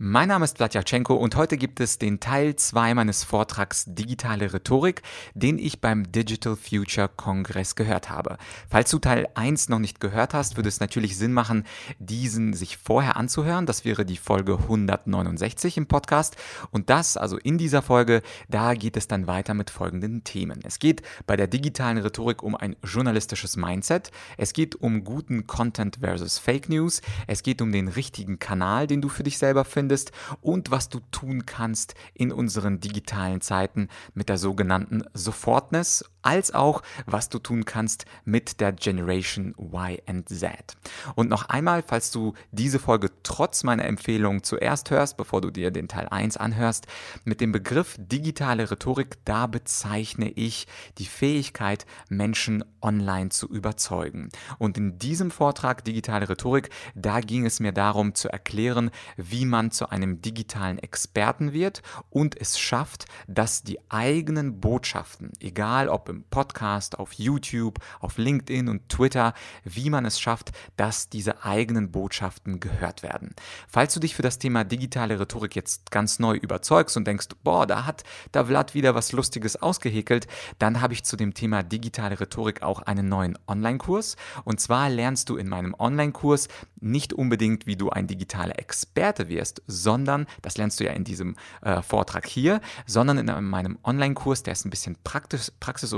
Mein Name ist Vladyachenko und heute gibt es den Teil 2 meines Vortrags Digitale Rhetorik, den ich beim Digital Future Kongress gehört habe. Falls du Teil 1 noch nicht gehört hast, würde es natürlich Sinn machen, diesen sich vorher anzuhören. Das wäre die Folge 169 im Podcast. Und das, also in dieser Folge, da geht es dann weiter mit folgenden Themen. Es geht bei der digitalen Rhetorik um ein journalistisches Mindset. Es geht um guten Content versus Fake News. Es geht um den richtigen Kanal, den du für dich selber findest findest und was du tun kannst in unseren digitalen Zeiten mit der sogenannten Sofortness als auch was du tun kannst mit der Generation Y and Z. Und noch einmal, falls du diese Folge trotz meiner Empfehlung zuerst hörst, bevor du dir den Teil 1 anhörst, mit dem Begriff digitale Rhetorik, da bezeichne ich die Fähigkeit, Menschen online zu überzeugen. Und in diesem Vortrag Digitale Rhetorik, da ging es mir darum zu erklären, wie man zu einem digitalen Experten wird und es schafft, dass die eigenen Botschaften, egal ob im Podcast, auf YouTube, auf LinkedIn und Twitter, wie man es schafft, dass diese eigenen Botschaften gehört werden. Falls du dich für das Thema digitale Rhetorik jetzt ganz neu überzeugst und denkst, boah, da hat der Vlad wieder was Lustiges ausgehäkelt, dann habe ich zu dem Thema digitale Rhetorik auch einen neuen Online-Kurs. Und zwar lernst du in meinem Online-Kurs nicht unbedingt, wie du ein digitaler Experte wirst, sondern, das lernst du ja in diesem äh, Vortrag hier, sondern in meinem Online-Kurs, der ist ein bisschen praxis, praxisorientiert,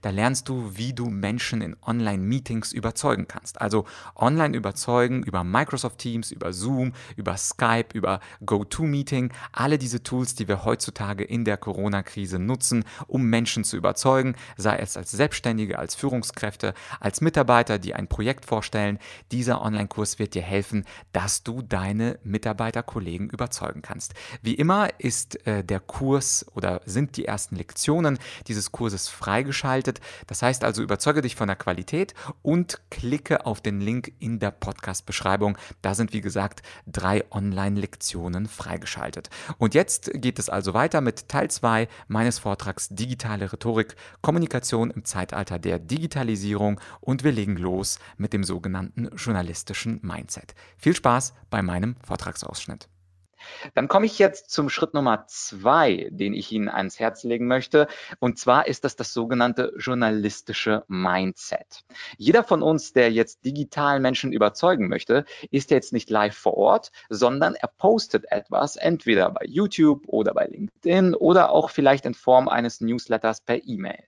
da lernst du, wie du Menschen in Online-Meetings überzeugen kannst. Also online überzeugen über Microsoft Teams, über Zoom, über Skype, über GoToMeeting, alle diese Tools, die wir heutzutage in der Corona-Krise nutzen, um Menschen zu überzeugen, sei es als Selbstständige, als Führungskräfte, als Mitarbeiter, die ein Projekt vorstellen. Dieser Online-Kurs wird dir helfen, dass du deine Mitarbeiter, Kollegen überzeugen kannst. Wie immer ist äh, der Kurs oder sind die ersten Lektionen dieses Kurses freigeschaltet. Das heißt also, überzeuge dich von der Qualität und klicke auf den Link in der Podcast-Beschreibung. Da sind, wie gesagt, drei Online-Lektionen freigeschaltet. Und jetzt geht es also weiter mit Teil 2 meines Vortrags Digitale Rhetorik, Kommunikation im Zeitalter der Digitalisierung und wir legen los mit dem sogenannten journalistischen Mindset. Viel Spaß bei meinem Vortragsausschnitt. Dann komme ich jetzt zum Schritt Nummer zwei, den ich Ihnen ans Herz legen möchte. Und zwar ist das das sogenannte journalistische Mindset. Jeder von uns, der jetzt digital Menschen überzeugen möchte, ist jetzt nicht live vor Ort, sondern er postet etwas, entweder bei YouTube oder bei LinkedIn oder auch vielleicht in Form eines Newsletters per E-Mail.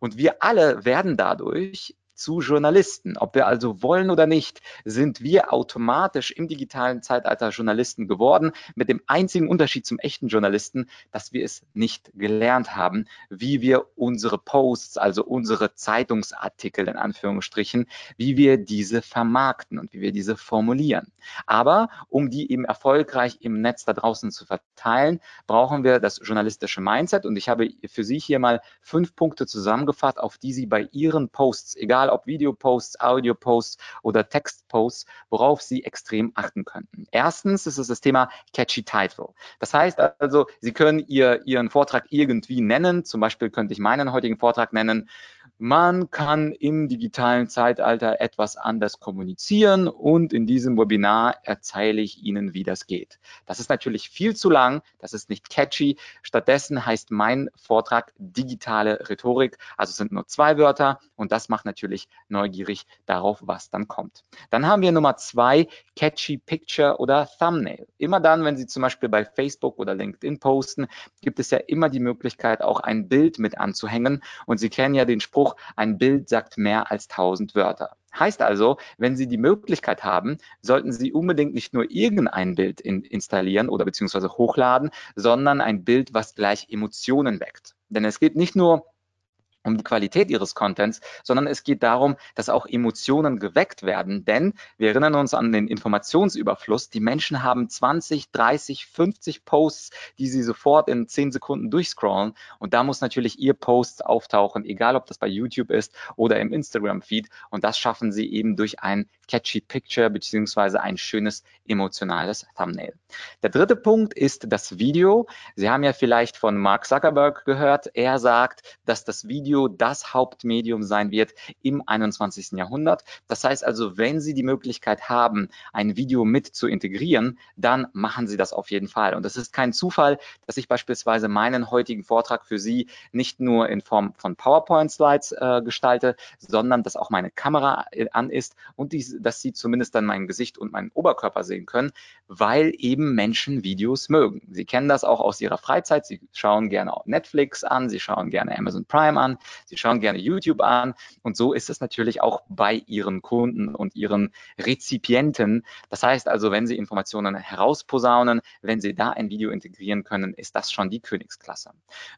Und wir alle werden dadurch zu Journalisten. Ob wir also wollen oder nicht, sind wir automatisch im digitalen Zeitalter Journalisten geworden, mit dem einzigen Unterschied zum echten Journalisten, dass wir es nicht gelernt haben, wie wir unsere Posts, also unsere Zeitungsartikel in Anführungsstrichen, wie wir diese vermarkten und wie wir diese formulieren. Aber um die eben erfolgreich im Netz da draußen zu verteilen, brauchen wir das journalistische Mindset und ich habe für Sie hier mal fünf Punkte zusammengefasst, auf die Sie bei Ihren Posts, egal egal ob Videoposts, Audioposts oder Textposts, worauf Sie extrem achten könnten. Erstens ist es das Thema Catchy Title. Das heißt also, Sie können Ihr, Ihren Vortrag irgendwie nennen. Zum Beispiel könnte ich meinen heutigen Vortrag nennen, man kann im digitalen Zeitalter etwas anders kommunizieren und in diesem Webinar erzähle ich Ihnen, wie das geht. Das ist natürlich viel zu lang, das ist nicht catchy. Stattdessen heißt mein Vortrag digitale Rhetorik, also sind nur zwei Wörter und das macht natürlich neugierig darauf, was dann kommt. Dann haben wir Nummer zwei, catchy Picture oder Thumbnail. Immer dann, wenn Sie zum Beispiel bei Facebook oder LinkedIn posten, gibt es ja immer die Möglichkeit, auch ein Bild mit anzuhängen und Sie kennen ja den Spruch, Spruch, ein Bild sagt mehr als tausend Wörter. Heißt also, wenn Sie die Möglichkeit haben, sollten Sie unbedingt nicht nur irgendein Bild in, installieren oder beziehungsweise hochladen, sondern ein Bild, was gleich Emotionen weckt. Denn es geht nicht nur um die Qualität ihres Contents, sondern es geht darum, dass auch Emotionen geweckt werden. Denn wir erinnern uns an den Informationsüberfluss. Die Menschen haben 20, 30, 50 Posts, die sie sofort in 10 Sekunden durchscrollen. Und da muss natürlich ihr Post auftauchen, egal ob das bei YouTube ist oder im Instagram-Feed. Und das schaffen sie eben durch ein catchy Picture beziehungsweise ein schönes emotionales Thumbnail. Der dritte Punkt ist das Video. Sie haben ja vielleicht von Mark Zuckerberg gehört. Er sagt, dass das Video das Hauptmedium sein wird im 21. Jahrhundert. Das heißt also, wenn Sie die Möglichkeit haben, ein Video mit zu integrieren, dann machen Sie das auf jeden Fall. Und es ist kein Zufall, dass ich beispielsweise meinen heutigen Vortrag für Sie nicht nur in Form von PowerPoint-Slides äh, gestalte, sondern dass auch meine Kamera äh, an ist und die, dass Sie zumindest dann mein Gesicht und meinen Oberkörper sehen können, weil eben Menschen Videos mögen. Sie kennen das auch aus ihrer Freizeit. Sie schauen gerne Netflix an, sie schauen gerne Amazon Prime an, sie schauen gerne YouTube an. Und so ist es natürlich auch bei ihren Kunden und ihren Rezipienten. Das heißt also, wenn Sie Informationen herausposaunen, wenn Sie da ein Video integrieren können, ist das schon die Königsklasse.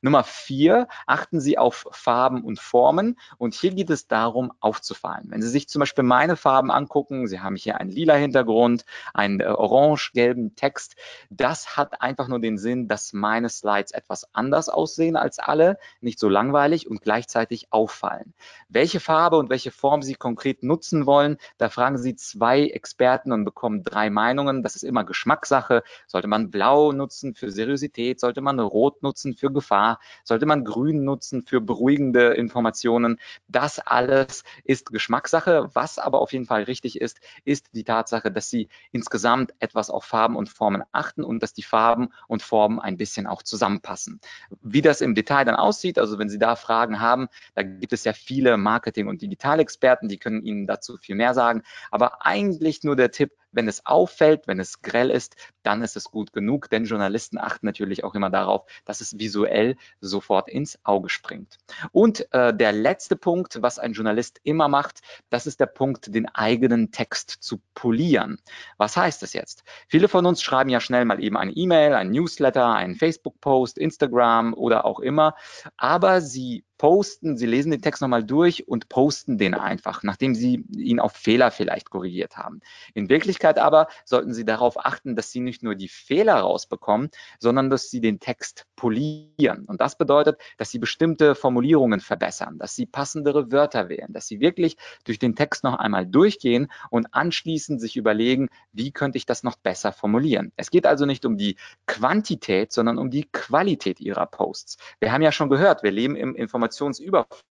Nummer vier, achten Sie auf Farben und Formen. Und hier geht es darum, aufzufallen. Wenn Sie sich zum Beispiel meine Farben angucken, Sie haben hier einen lila Hintergrund, einen äh, orange-gelben Text, das hat einfach nur den Sinn, dass meine Slides etwas anders aussehen als alle, nicht so langweilig und gleichzeitig auffallen. Welche Farbe und welche Form Sie konkret nutzen wollen, da fragen Sie zwei Experten und bekommen drei Meinungen. Das ist immer Geschmackssache. Sollte man blau nutzen für Seriosität? Sollte man rot nutzen für Gefahr? Sollte man grün nutzen für beruhigende Informationen? Das alles ist Geschmackssache. Was aber auf jeden Fall richtig ist, ist die Tatsache, dass Sie insgesamt etwas auf Farben und Formen achten und dass die Farben und Formen ein bisschen auch zusammenpassen. Wie das im Detail dann aussieht, also wenn Sie da Fragen haben, da gibt es ja viele Marketing- und Digitalexperten, die können Ihnen dazu viel mehr sagen. Aber eigentlich nur der Tipp, wenn es auffällt, wenn es grell ist, dann ist es gut genug, denn Journalisten achten natürlich auch immer darauf, dass es visuell sofort ins Auge springt. Und äh, der letzte Punkt, was ein Journalist immer macht, das ist der Punkt, den eigenen Text zu polieren. Was heißt das jetzt? Viele von uns schreiben ja schnell mal eben eine E-Mail, ein Newsletter, einen Facebook-Post, Instagram oder auch immer, aber sie posten, Sie lesen den Text nochmal durch und posten den einfach, nachdem Sie ihn auf Fehler vielleicht korrigiert haben. In Wirklichkeit aber sollten Sie darauf achten, dass Sie nicht nur die Fehler rausbekommen, sondern dass Sie den Text polieren. Und das bedeutet, dass Sie bestimmte Formulierungen verbessern, dass Sie passendere Wörter wählen, dass Sie wirklich durch den Text noch einmal durchgehen und anschließend sich überlegen, wie könnte ich das noch besser formulieren. Es geht also nicht um die Quantität, sondern um die Qualität Ihrer Posts. Wir haben ja schon gehört, wir leben im Informations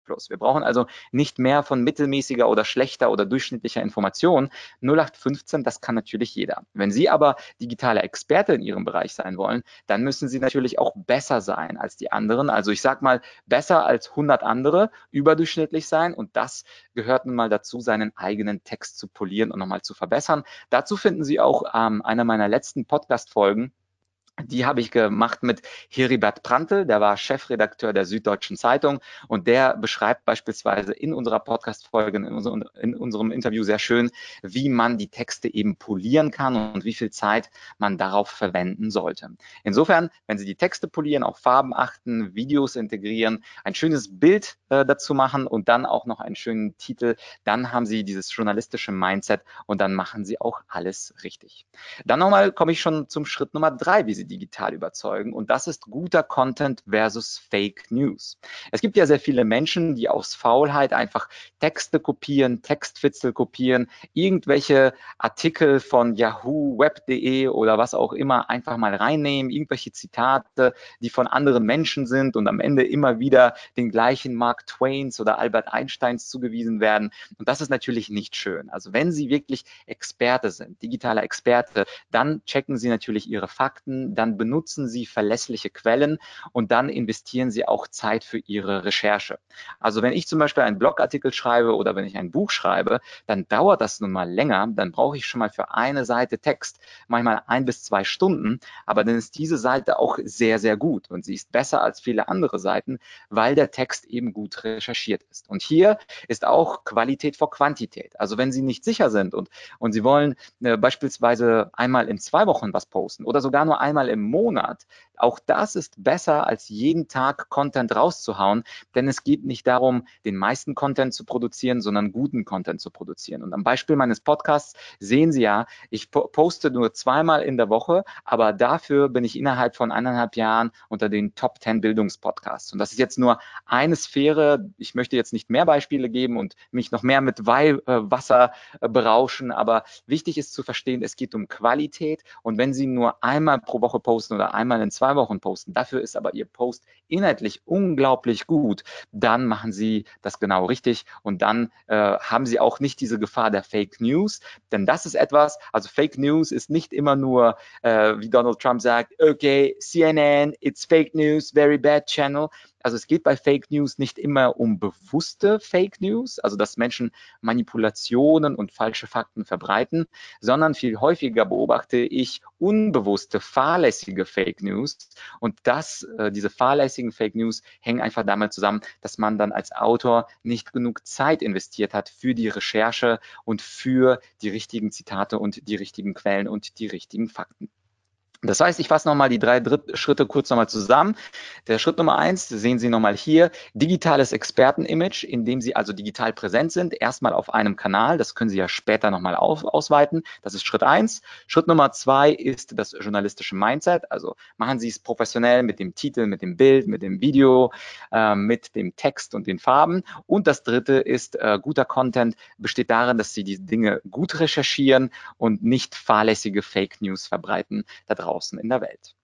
Informationsüberfluss. Wir brauchen also nicht mehr von mittelmäßiger oder schlechter oder durchschnittlicher Information. 0815, das kann natürlich jeder. Wenn Sie aber digitale Experte in Ihrem Bereich sein wollen, dann müssen Sie natürlich auch besser sein als die anderen. Also ich sage mal, besser als 100 andere, überdurchschnittlich sein. Und das gehört nun mal dazu, seinen eigenen Text zu polieren und nochmal zu verbessern. Dazu finden Sie auch ähm, einer meiner letzten Podcast-Folgen die habe ich gemacht mit Heribert Prantl, der war Chefredakteur der Süddeutschen Zeitung und der beschreibt beispielsweise in unserer Podcast-Folge, in, unser, in, unserem Interview sehr schön, wie man die Texte eben polieren kann und wie viel Zeit man darauf verwenden sollte. Insofern, wenn Sie die Texte polieren, auf Farben achten, Videos integrieren, ein schönes Bild äh, dazu machen und dann auch noch einen schönen Titel, dann haben Sie dieses journalistische Mindset und dann machen Sie auch alles richtig. Dann nochmal komme ich schon zum Schritt Nummer drei, wie Sie digital überzeugen. Und das ist guter Content versus Fake News. Es gibt ja sehr viele Menschen, die aus Faulheit einfach Texte kopieren, Textwitzel kopieren, irgendwelche Artikel von Yahoo, Web.de oder was auch immer einfach mal reinnehmen, irgendwelche Zitate, die von anderen Menschen sind und am Ende immer wieder den gleichen Mark Twains oder Albert Einsteins zugewiesen werden. Und das ist natürlich nicht schön. Also wenn Sie wirklich Experte sind, digitaler Experte, dann checken Sie natürlich Ihre Fakten, dann benutzen Sie verlässliche Quellen und dann investieren Sie auch Zeit für Ihre Recherche. Also wenn ich zum Beispiel einen Blogartikel schreibe oder wenn ich ein Buch schreibe, dann dauert das nun mal länger. Dann brauche ich schon mal für eine Seite Text manchmal ein bis zwei Stunden. Aber dann ist diese Seite auch sehr, sehr gut und sie ist besser als viele andere Seiten, weil der Text eben gut recherchiert ist. Und hier ist auch Qualität vor Quantität. Also wenn Sie nicht sicher sind und, und Sie wollen äh, beispielsweise einmal in zwei Wochen was posten oder sogar nur einmal einmal im Monat, auch das ist besser, als jeden Tag Content rauszuhauen, denn es geht nicht darum, den meisten Content zu produzieren, sondern guten Content zu produzieren. Und am Beispiel meines Podcasts sehen Sie ja, ich poste nur zweimal in der Woche, aber dafür bin ich innerhalb von eineinhalb Jahren unter den Top 10 Bildungspodcasts. Und das ist jetzt nur eine Sphäre. Ich möchte jetzt nicht mehr Beispiele geben und mich noch mehr mit Weihwasser äh, berauschen, aber wichtig ist zu verstehen, es geht um Qualität. Und wenn Sie nur einmal pro Woche Woche posten oder einmal in zwei Wochen posten, dafür ist aber Ihr Post inhaltlich unglaublich gut, dann machen Sie das genau richtig und dann äh, haben Sie auch nicht diese Gefahr der Fake News, denn das ist etwas, also Fake News ist nicht immer nur, äh, wie Donald Trump sagt, okay, CNN, it's Fake News, very bad channel, also es geht bei Fake News nicht immer um bewusste Fake News, also dass Menschen Manipulationen und falsche Fakten verbreiten, sondern viel häufiger beobachte ich unbewusste, fahrlässige Fake News. Und das, äh, diese fahrlässigen Fake News hängen einfach damit zusammen, dass man dann als Autor nicht genug Zeit investiert hat für die Recherche und für die richtigen Zitate und die richtigen Quellen und die richtigen Fakten. Das heißt, ich fasse nochmal die drei Schritte kurz nochmal zusammen. Der Schritt Nummer eins, sehen Sie nochmal hier, digitales Expertenimage, in dem Sie also digital präsent sind, erstmal auf einem Kanal. Das können Sie ja später nochmal ausweiten. Das ist Schritt eins. Schritt Nummer zwei ist das journalistische Mindset. Also machen Sie es professionell mit dem Titel, mit dem Bild, mit dem Video, äh, mit dem Text und den Farben. Und das dritte ist, äh, guter Content besteht darin, dass Sie die Dinge gut recherchieren und nicht fahrlässige Fake News verbreiten da draußen draußen in der Welt.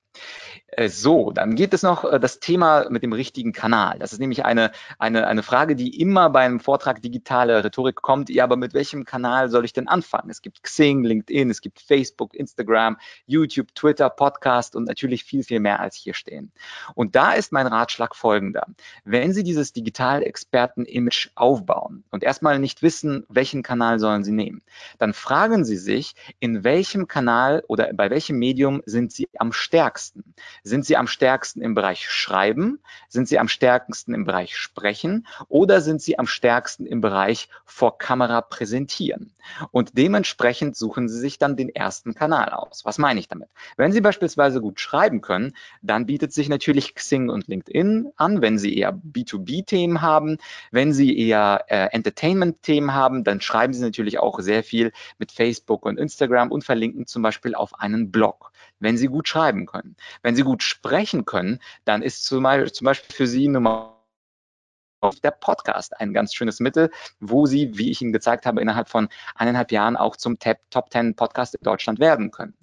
Äh, so, dann geht es noch äh, das Thema mit dem richtigen Kanal. Das ist nämlich eine, eine, eine Frage, die immer beim Vortrag digitale Rhetorik kommt. Ja, aber mit welchem Kanal soll ich denn anfangen? Es gibt Xing, LinkedIn, es gibt Facebook, Instagram, YouTube, Twitter, Podcast und natürlich viel, viel mehr als hier stehen. Und da ist mein Ratschlag folgender. Wenn Sie dieses Digital-Experten-Image aufbauen und erstmal nicht wissen, welchen Kanal sollen Sie nehmen, dann fragen Sie sich, in welchem Kanal oder bei welchem Medium sind Sie am stärksten? Sind Sie am stärksten im Bereich Schreiben? Sind Sie am stärksten im Bereich Sprechen? Oder sind Sie am stärksten im Bereich vor Kamera präsentieren? Und dementsprechend suchen Sie sich dann den ersten Kanal aus. Was meine ich damit? Wenn Sie beispielsweise gut schreiben können, dann bietet sich natürlich Xing und LinkedIn an. Wenn Sie eher B2B-Themen haben, wenn Sie eher äh, Entertainment-Themen haben, dann schreiben Sie natürlich auch sehr viel mit Facebook und Instagram und verlinken zum Beispiel auf einen Blog, wenn Sie gut schreiben können. Wenn Sie gut sprechen können, dann ist zum Beispiel für Sie Nummer der Podcast ein ganz schönes Mittel, wo Sie, wie ich Ihnen gezeigt habe, innerhalb von eineinhalb Jahren auch zum Top 10 Podcast in Deutschland werden können.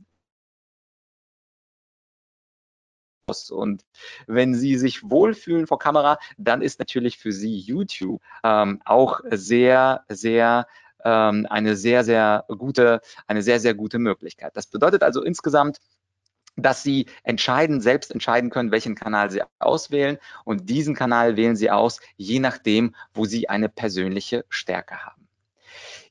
Und wenn Sie sich wohlfühlen vor Kamera, dann ist natürlich für Sie YouTube ähm, auch sehr, sehr ähm, eine sehr, sehr gute, eine sehr, sehr gute Möglichkeit. Das bedeutet also insgesamt, dass Sie entscheiden, selbst entscheiden können, welchen Kanal Sie auswählen. Und diesen Kanal wählen Sie aus, je nachdem, wo Sie eine persönliche Stärke haben.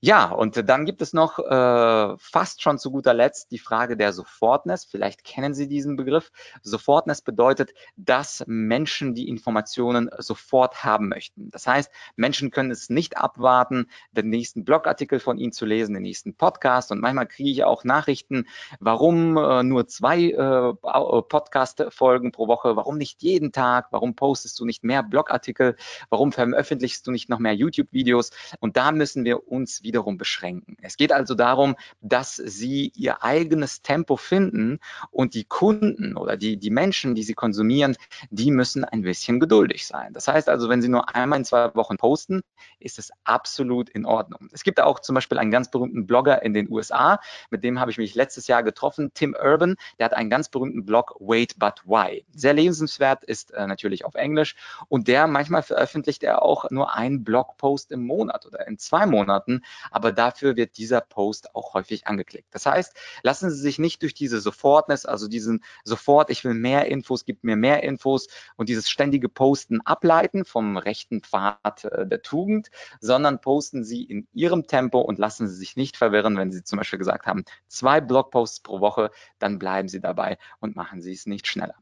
Ja, und dann gibt es noch äh, fast schon zu guter Letzt die Frage der Sofortness. Vielleicht kennen Sie diesen Begriff. Sofortness bedeutet, dass Menschen die Informationen sofort haben möchten. Das heißt, Menschen können es nicht abwarten, den nächsten Blogartikel von Ihnen zu lesen, den nächsten Podcast. Und manchmal kriege ich auch Nachrichten, warum äh, nur zwei äh, Podcast-Folgen pro Woche, warum nicht jeden Tag, warum postest du nicht mehr Blogartikel, warum veröffentlichst du nicht noch mehr YouTube-Videos. Und da müssen wir uns wiederum beschränken. Es geht also darum, dass sie ihr eigenes Tempo finden und die Kunden oder die, die Menschen, die sie konsumieren, die müssen ein bisschen geduldig sein. Das heißt also, wenn sie nur einmal in zwei Wochen posten, ist es absolut in Ordnung. Es gibt auch zum Beispiel einen ganz berühmten Blogger in den USA, mit dem habe ich mich letztes Jahr getroffen, Tim Urban, der hat einen ganz berühmten Blog Wait But Why. Sehr lesenswert, ist äh, natürlich auf Englisch und der manchmal veröffentlicht er auch nur einen Blogpost im Monat oder in zwei Monaten aber dafür wird dieser Post auch häufig angeklickt. Das heißt, lassen Sie sich nicht durch diese Sofortness, also diesen sofort, ich will mehr Infos, gibt mir mehr Infos und dieses ständige Posten ableiten vom rechten Pfad äh, der Tugend, sondern posten Sie in Ihrem Tempo und lassen Sie sich nicht verwirren, wenn Sie zum Beispiel gesagt haben, zwei Blogposts pro Woche, dann bleiben Sie dabei und machen Sie es nicht schneller.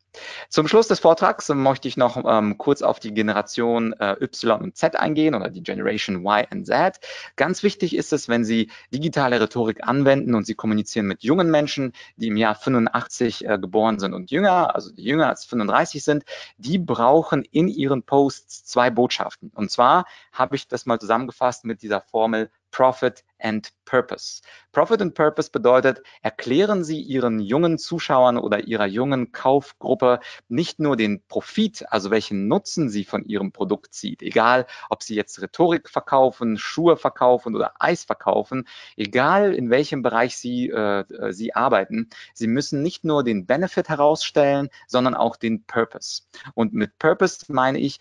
Zum Schluss des Vortrags möchte ich noch ähm, kurz auf die Generation äh, Y und Z eingehen oder die Generation Y und Z. Ganz wichtig ist es, wenn Sie digitale Rhetorik anwenden und Sie kommunizieren mit jungen Menschen, die im Jahr 85 äh, geboren sind und jünger, also die jünger als 35 sind, die brauchen in ihren Posts zwei Botschaften. Und zwar habe ich das mal zusammengefasst mit dieser Formel Profit and Purpose. Profit and Purpose bedeutet, erklären Sie Ihren jungen Zuschauern oder Ihrer jungen Kaufgruppe nicht nur den Profit, also welchen Nutzen Sie von Ihrem Produkt zieht, egal ob Sie jetzt Rhetorik verkaufen, Schuhe verkaufen oder Eis verkaufen, egal in welchem Bereich Sie, äh, Sie arbeiten, Sie müssen nicht nur den Benefit herausstellen, sondern auch den Purpose. Und mit Purpose meine ich,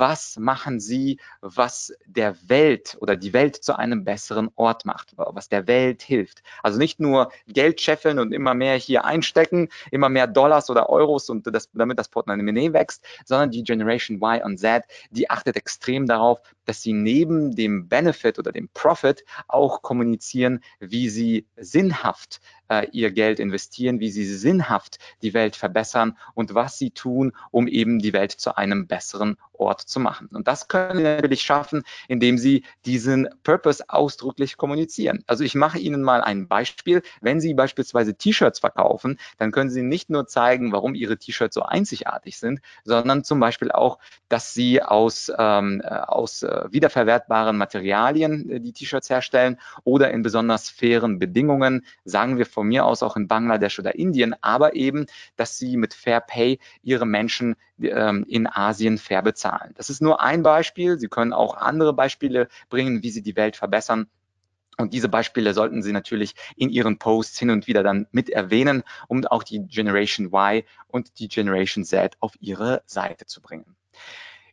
was machen Sie, was der Welt oder die Welt zu einem besseren Ort macht, was der Welt hilft. Also nicht nur Geld scheffeln und immer mehr hier einstecken, immer mehr Dollars oder Euros und das, damit das Portemonnaie wächst, sondern die Generation Y und Z, die achtet extrem darauf, dass sie neben dem Benefit oder dem Profit auch kommunizieren, wie sie sinnhaft äh, ihr Geld investieren, wie sie sinnhaft die Welt verbessern und was sie tun, um eben die Welt zu einem besseren Ort zu machen. Und das können Sie natürlich schaffen, indem Sie diesen Purpose ausdrücklich kommunizieren. Also ich mache Ihnen mal ein Beispiel. Wenn Sie beispielsweise T-Shirts verkaufen, dann können Sie nicht nur zeigen, warum Ihre T-Shirts so einzigartig sind, sondern zum Beispiel auch, dass Sie aus, ähm, äh, aus äh, wiederverwertbaren Materialien äh, die T-Shirts herstellen oder in besonders fairen Bedingungen, sagen wir von mir aus auch in Bangladesch oder Indien, aber eben, dass Sie mit Fair Pay Ihre Menschen ähm, in Asien fair bezahlen. Das ist nur ein Beispiel. Sie können auch andere Beispiele bringen, wie Sie die Welt verbessern. Und diese Beispiele sollten Sie natürlich in Ihren Posts hin und wieder dann mit erwähnen, um auch die Generation Y und die Generation Z auf Ihre Seite zu bringen.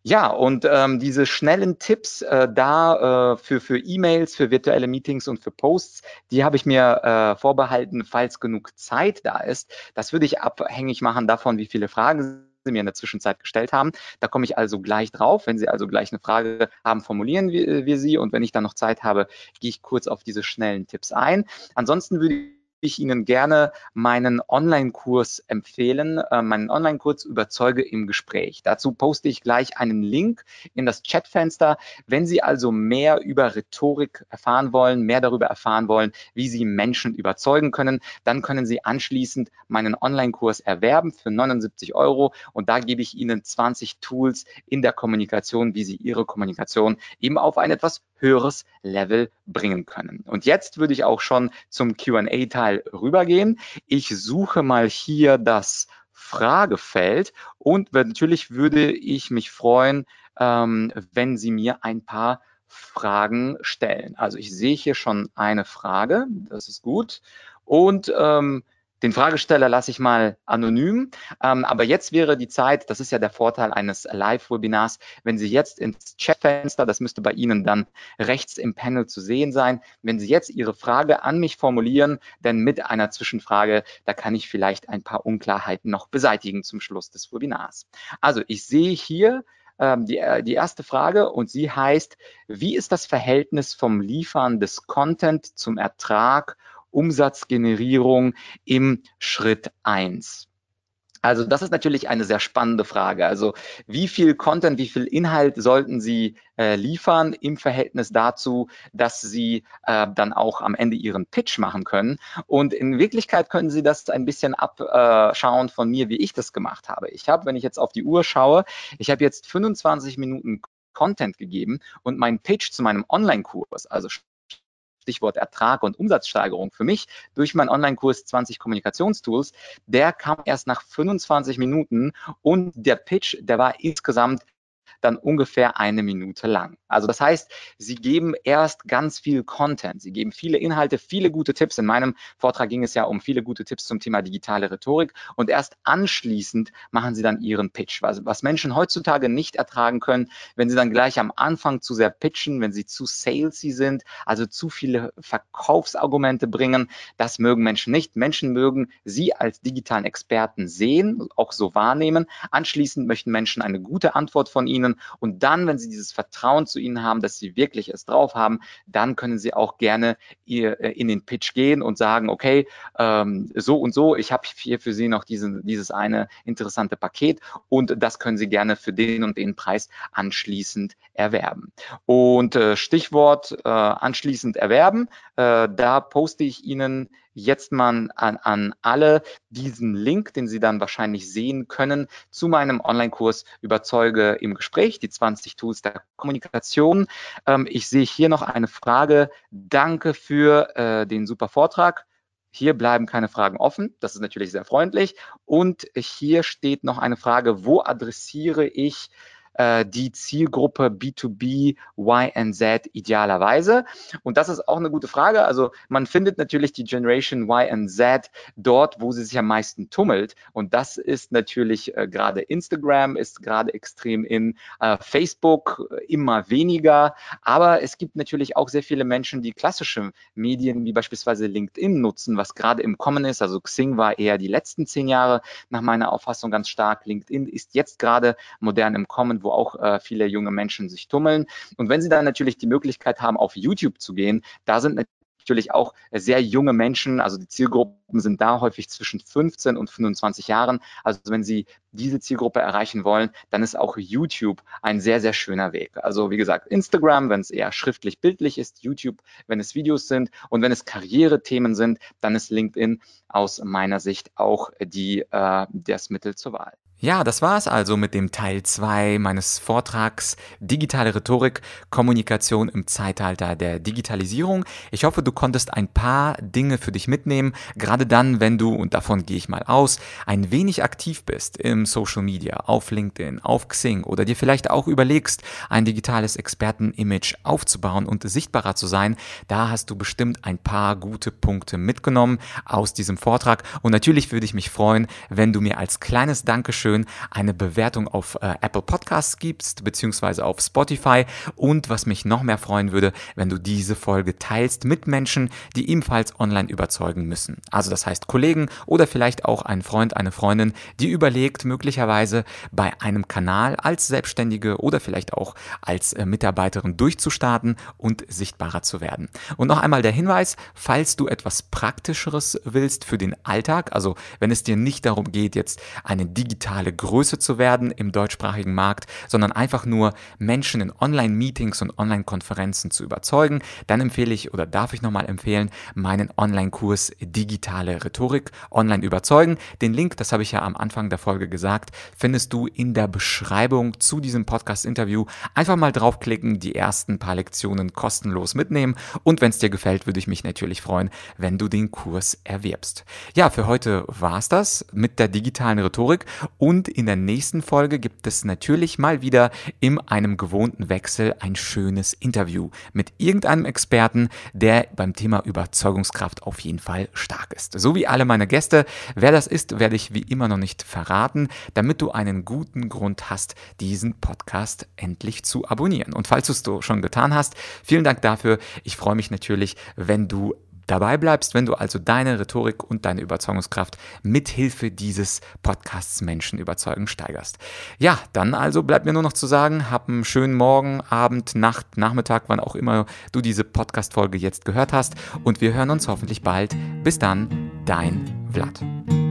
Ja, und ähm, diese schnellen Tipps äh, da äh, für, für E-Mails, für virtuelle Meetings und für Posts, die habe ich mir äh, vorbehalten, falls genug Zeit da ist. Das würde ich abhängig machen davon, wie viele Fragen Sie mir in der Zwischenzeit gestellt haben. Da komme ich also gleich drauf. Wenn Sie also gleich eine Frage haben, formulieren wir, wir sie. Und wenn ich dann noch Zeit habe, gehe ich kurz auf diese schnellen Tipps ein. Ansonsten würde ich ich Ihnen gerne meinen Online-Kurs empfehlen, äh, meinen Online-Kurs Überzeuge im Gespräch. Dazu poste ich gleich einen Link in das Chatfenster. Wenn Sie also mehr über Rhetorik erfahren wollen, mehr darüber erfahren wollen, wie Sie Menschen überzeugen können, dann können Sie anschließend meinen Online-Kurs erwerben für 79 Euro und da gebe ich Ihnen 20 Tools in der Kommunikation, wie Sie Ihre Kommunikation eben auf ein etwas höheres Level bringen können. Und jetzt würde ich auch schon zum Q&A-Teil rübergehen. Ich suche mal hier das Fragefeld und natürlich würde ich mich freuen, ähm, wenn Sie mir ein paar Fragen stellen. Also ich sehe hier schon eine Frage, das ist gut. Und ähm, den Fragesteller lasse ich mal anonym. Ähm, aber jetzt wäre die Zeit, das ist ja der Vorteil eines Live-Webinars, wenn Sie jetzt ins Chatfenster, das müsste bei Ihnen dann rechts im Panel zu sehen sein, wenn Sie jetzt Ihre Frage an mich formulieren, denn mit einer Zwischenfrage, da kann ich vielleicht ein paar Unklarheiten noch beseitigen zum Schluss des Webinars. Also ich sehe hier ähm, die, äh, die erste Frage und sie heißt, wie ist das Verhältnis vom Liefern des Content zum Ertrag Umsatzgenerierung im Schritt eins? Also das ist natürlich eine sehr spannende Frage. Also wie viel Content, wie viel Inhalt sollten Sie äh, liefern im Verhältnis dazu, dass Sie äh, dann auch am Ende Ihren Pitch machen können? Und in Wirklichkeit können Sie das ein bisschen abschauen von mir, wie ich das gemacht habe. Ich habe, wenn ich jetzt auf die Uhr schaue, ich habe jetzt 25 Minuten Content gegeben und mein Pitch zu meinem Online-Kurs, also Stichwort Ertrag und Umsatzsteigerung für mich. Durch meinen Online-Kurs 20 Kommunikationstools, der kam erst nach 25 Minuten und der Pitch, der war insgesamt dann ungefähr eine Minute lang. Also das heißt, Sie geben erst ganz viel Content. Sie geben viele Inhalte, viele gute Tipps. In meinem Vortrag ging es ja um viele gute Tipps zum Thema digitale Rhetorik. Und erst anschließend machen Sie dann Ihren Pitch. Was, was Menschen heutzutage nicht ertragen können, wenn sie dann gleich am Anfang zu sehr pitchen, wenn sie zu salesy sind, also zu viele Verkaufsargumente bringen, das mögen Menschen nicht. Menschen mögen Sie als digitalen Experten sehen, auch so wahrnehmen. Anschließend möchten Menschen eine gute Antwort von Ihnen Ihnen. Und dann, wenn Sie dieses Vertrauen zu Ihnen haben, dass Sie wirklich es drauf haben, dann können Sie auch gerne äh, in den Pitch gehen und sagen, okay, ähm, so und so, ich habe hier für Sie noch diesen, dieses eine interessante Paket und das können Sie gerne für den und den Preis anschließend erwerben. Und äh, Stichwort äh, anschließend erwerben, da poste ich Ihnen jetzt mal an, an alle diesen Link, den Sie dann wahrscheinlich sehen können, zu meinem Online-Kurs Überzeuge im Gespräch, die 20 Tools der Kommunikation. Ähm, ich sehe hier noch eine Frage. Danke für äh, den super Vortrag. Hier bleiben keine Fragen offen. Das ist natürlich sehr freundlich. Und hier steht noch eine Frage, wo adressiere ich äh, die Zielgruppe B2B Y and Z idealerweise? Und das ist auch eine gute Frage. Also man findet natürlich die Generation Y and Z dort, wo sie sich am meisten tummelt. Und das ist natürlich äh, gerade Instagram, ist gerade extrem in äh, Facebook äh, immer weniger. Aber es gibt natürlich auch sehr viele Menschen, die klassische Medien wie beispielsweise LinkedIn nutzen, was gerade im Kommen ist. Also Xing war eher die letzten zehn Jahre nach meiner Auffassung ganz stark. LinkedIn ist jetzt gerade modern im Kommen, wo auch äh, viele junge Menschen sich tummeln. Und wenn sie dann natürlich die Möglichkeit haben, auf YouTube zu gehen, da sind natürlich auch sehr junge Menschen, also die Zielgruppen sind da häufig zwischen 15 und 25 Jahren. Also wenn Sie diese Zielgruppe erreichen wollen, dann ist auch YouTube ein sehr, sehr schöner Weg. Also wie gesagt, Instagram, wenn es eher schriftlich bildlich ist, YouTube, wenn es Videos sind und wenn es Karrierethemen sind, dann ist LinkedIn aus meiner Sicht auch die, äh, das Mittel zur Wahl. Ja, das war's also mit dem Teil 2 meines Vortrags Digitale Rhetorik, Kommunikation im Zeitalter der Digitalisierung. Ich hoffe, du konntest ein paar Dinge für dich mitnehmen, gerade dann, wenn du, und davon gehe ich mal aus, ein wenig aktiv bist im Social Media, auf LinkedIn, auf Xing oder dir vielleicht auch überlegst, ein digitales Experten-Image aufzubauen und sichtbarer zu sein. Da hast du bestimmt ein paar gute Punkte mitgenommen aus diesem Vortrag. Und natürlich würde ich mich freuen, wenn du mir als kleines Dankeschön schön eine Bewertung auf äh, Apple Podcasts gibst, beziehungsweise auf Spotify. Und was mich noch mehr freuen würde, wenn du diese Folge teilst mit Menschen, die ebenfalls online überzeugen müssen. Also das heißt Kollegen oder vielleicht auch ein Freund, eine Freundin, die überlegt, möglicherweise bei einem Kanal als Selbstständige oder vielleicht auch als äh, Mitarbeiterin durchzustarten und sichtbarer zu werden. Und noch einmal der Hinweis, falls du etwas Praktischeres willst für den Alltag, also wenn es dir nicht darum geht, jetzt eine digitale digitale Größe zu werden im deutschsprachigen Markt, sondern einfach nur Menschen in Online-Meetings und Online-Konferenzen zu überzeugen, dann empfehle ich oder darf ich nochmal empfehlen, meinen Online-Kurs Digitale Rhetorik online überzeugen. Den Link, das habe ich ja am Anfang der Folge gesagt, findest du in der Beschreibung zu diesem Podcast-Interview. Einfach mal draufklicken, die ersten paar Lektionen kostenlos mitnehmen und wenn es dir gefällt, würde ich mich natürlich freuen, wenn du den Kurs erwirbst. Ja, für heute war es das mit der digitalen Rhetorik und in der nächsten Folge gibt es natürlich mal wieder in einem gewohnten Wechsel ein schönes Interview mit irgendeinem Experten, der beim Thema Überzeugungskraft auf jeden Fall stark ist. So wie alle meine Gäste. Wer das ist, werde ich wie immer noch nicht verraten, damit du einen guten Grund hast, diesen Podcast endlich zu abonnieren. Und falls du es schon getan hast, vielen Dank dafür. Ich freue mich natürlich, wenn du dabei bleibst, wenn du also deine Rhetorik und deine Überzeugungskraft mithilfe dieses Podcasts Menschen überzeugen steigerst. Ja, dann also bleibt mir nur noch zu sagen, hab einen schönen Morgen, Abend, Nacht, Nachmittag, wann auch immer du diese Podcast-Folge jetzt gehört hast und wir hören uns hoffentlich bald. Bis dann, dein Vlad.